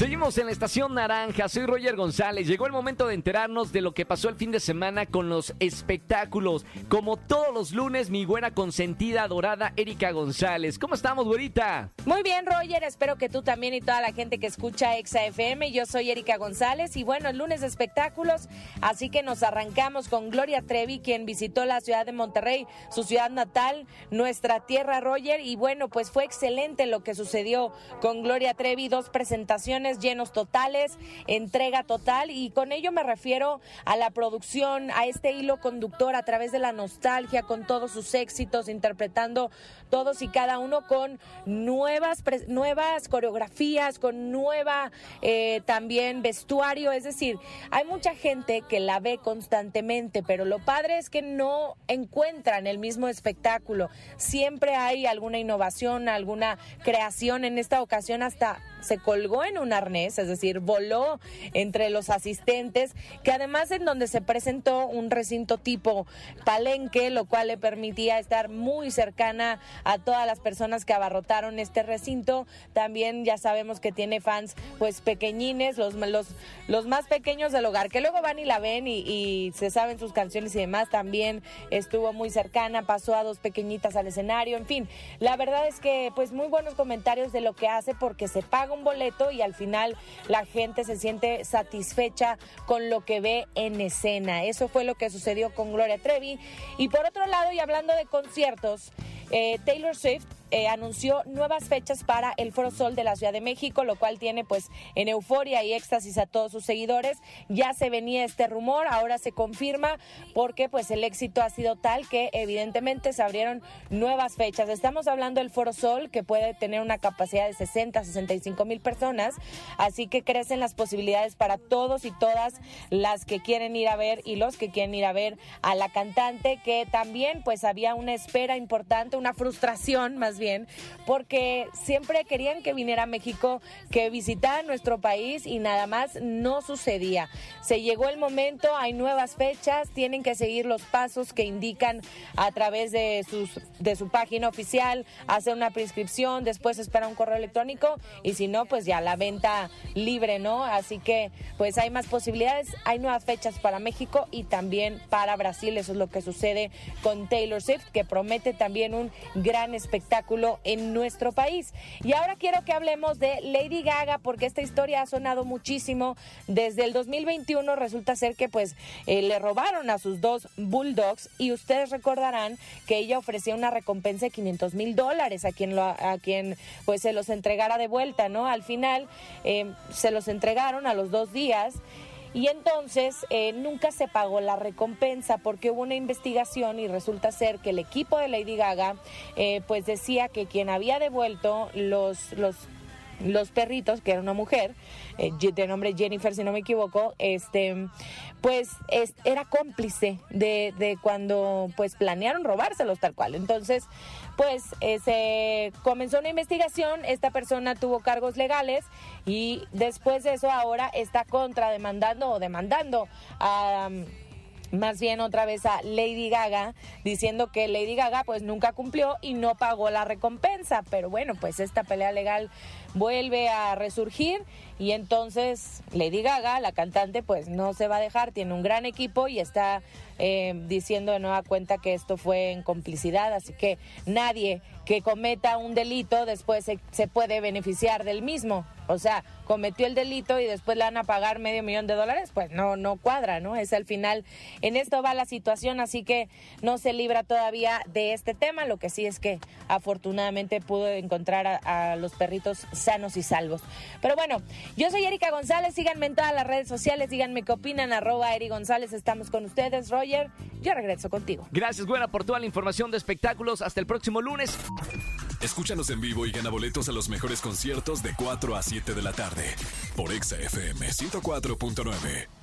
Seguimos en la estación naranja, soy Roger González. Llegó el momento de enterarnos de lo que pasó el fin de semana con los espectáculos. Como todos los lunes, mi buena consentida dorada Erika González. ¿Cómo estamos, güerita? Muy bien, Roger. Espero que tú también y toda la gente que escucha Exa FM. Yo soy Erika González y bueno, el lunes de espectáculos, así que nos arrancamos con Gloria Trevi, quien visitó la ciudad de Monterrey, su ciudad natal, nuestra tierra, Roger. Y bueno, pues fue excelente lo que sucedió con Gloria Trevi, dos presentaciones llenos totales, entrega total y con ello me refiero a la producción, a este hilo conductor a través de la nostalgia, con todos sus éxitos, interpretando todos y cada uno con nuevas, nuevas coreografías, con nueva eh, también vestuario, es decir, hay mucha gente que la ve constantemente, pero lo padre es que no encuentran el mismo espectáculo, siempre hay alguna innovación, alguna creación, en esta ocasión hasta se colgó en un es decir, voló entre los asistentes, que además en donde se presentó un recinto tipo palenque, lo cual le permitía estar muy cercana a todas las personas que abarrotaron este recinto. También ya sabemos que tiene fans pues pequeñines, los, los, los más pequeños del hogar, que luego van y la ven y, y se saben sus canciones y demás. También estuvo muy cercana, pasó a dos pequeñitas al escenario, en fin. La verdad es que pues muy buenos comentarios de lo que hace porque se paga un boleto y al final la gente se siente satisfecha con lo que ve en escena. Eso fue lo que sucedió con Gloria Trevi. Y por otro lado, y hablando de conciertos, eh, Taylor Swift eh, anunció nuevas fechas para el Foro Sol de la Ciudad de México, lo cual tiene pues en euforia y éxtasis a todos sus seguidores. Ya se venía este rumor, ahora se confirma porque pues el éxito ha sido tal que evidentemente se abrieron nuevas fechas. Estamos hablando del Foro Sol que puede tener una capacidad de 60, 65 mil personas, así que crecen las posibilidades para todos y todas las que quieren ir a ver y los que quieren ir a ver a la cantante que también pues había una espera importante, una frustración más bien, porque siempre querían que viniera a México, que visitara nuestro país y nada más no sucedía. Se llegó el momento, hay nuevas fechas, tienen que seguir los pasos que indican a través de, sus, de su página oficial, hacer una prescripción, después espera un correo electrónico y si no, pues ya la venta libre, ¿no? Así que pues hay más posibilidades, hay nuevas fechas para México y también para Brasil, eso es lo que sucede con Taylor Swift, que promete también un gran espectáculo en nuestro país. Y ahora quiero que hablemos de Lady Gaga porque esta historia ha sonado muchísimo. Desde el 2021 resulta ser que pues eh, le robaron a sus dos bulldogs y ustedes recordarán que ella ofrecía una recompensa de 500 mil dólares a quien lo, a quien pues se los entregara de vuelta, ¿no? Al final eh, se los entregaron a los dos días y entonces eh, nunca se pagó la recompensa porque hubo una investigación y resulta ser que el equipo de Lady Gaga eh, pues decía que quien había devuelto los, los los perritos, que era una mujer, eh, de nombre Jennifer, si no me equivoco, este, pues era cómplice de, de, cuando pues planearon robárselos tal cual. Entonces, pues eh, se comenzó una investigación, esta persona tuvo cargos legales y después de eso ahora está contrademandando o demandando a más bien otra vez a Lady Gaga, diciendo que Lady Gaga pues nunca cumplió y no pagó la recompensa. Pero bueno, pues esta pelea legal vuelve a resurgir y entonces Lady Gaga, la cantante, pues no se va a dejar, tiene un gran equipo y está eh, diciendo de nueva cuenta que esto fue en complicidad, así que nadie que cometa un delito después se, se puede beneficiar del mismo. O sea, cometió el delito y después le van a pagar medio millón de dólares, pues no, no cuadra, ¿no? Es al final, en esto va la situación, así que no se libra todavía de este tema. Lo que sí es que afortunadamente pudo encontrar a, a los perritos sanos y salvos. Pero bueno, yo soy Erika González, síganme en todas las redes sociales, díganme qué opinan, arroba Eri González, estamos con ustedes, Roger, yo regreso contigo. Gracias, buena por toda la información de espectáculos, hasta el próximo lunes. Escúchanos en vivo y gana boletos a los mejores conciertos de 4 a 7 de la tarde por Exa FM 104.9.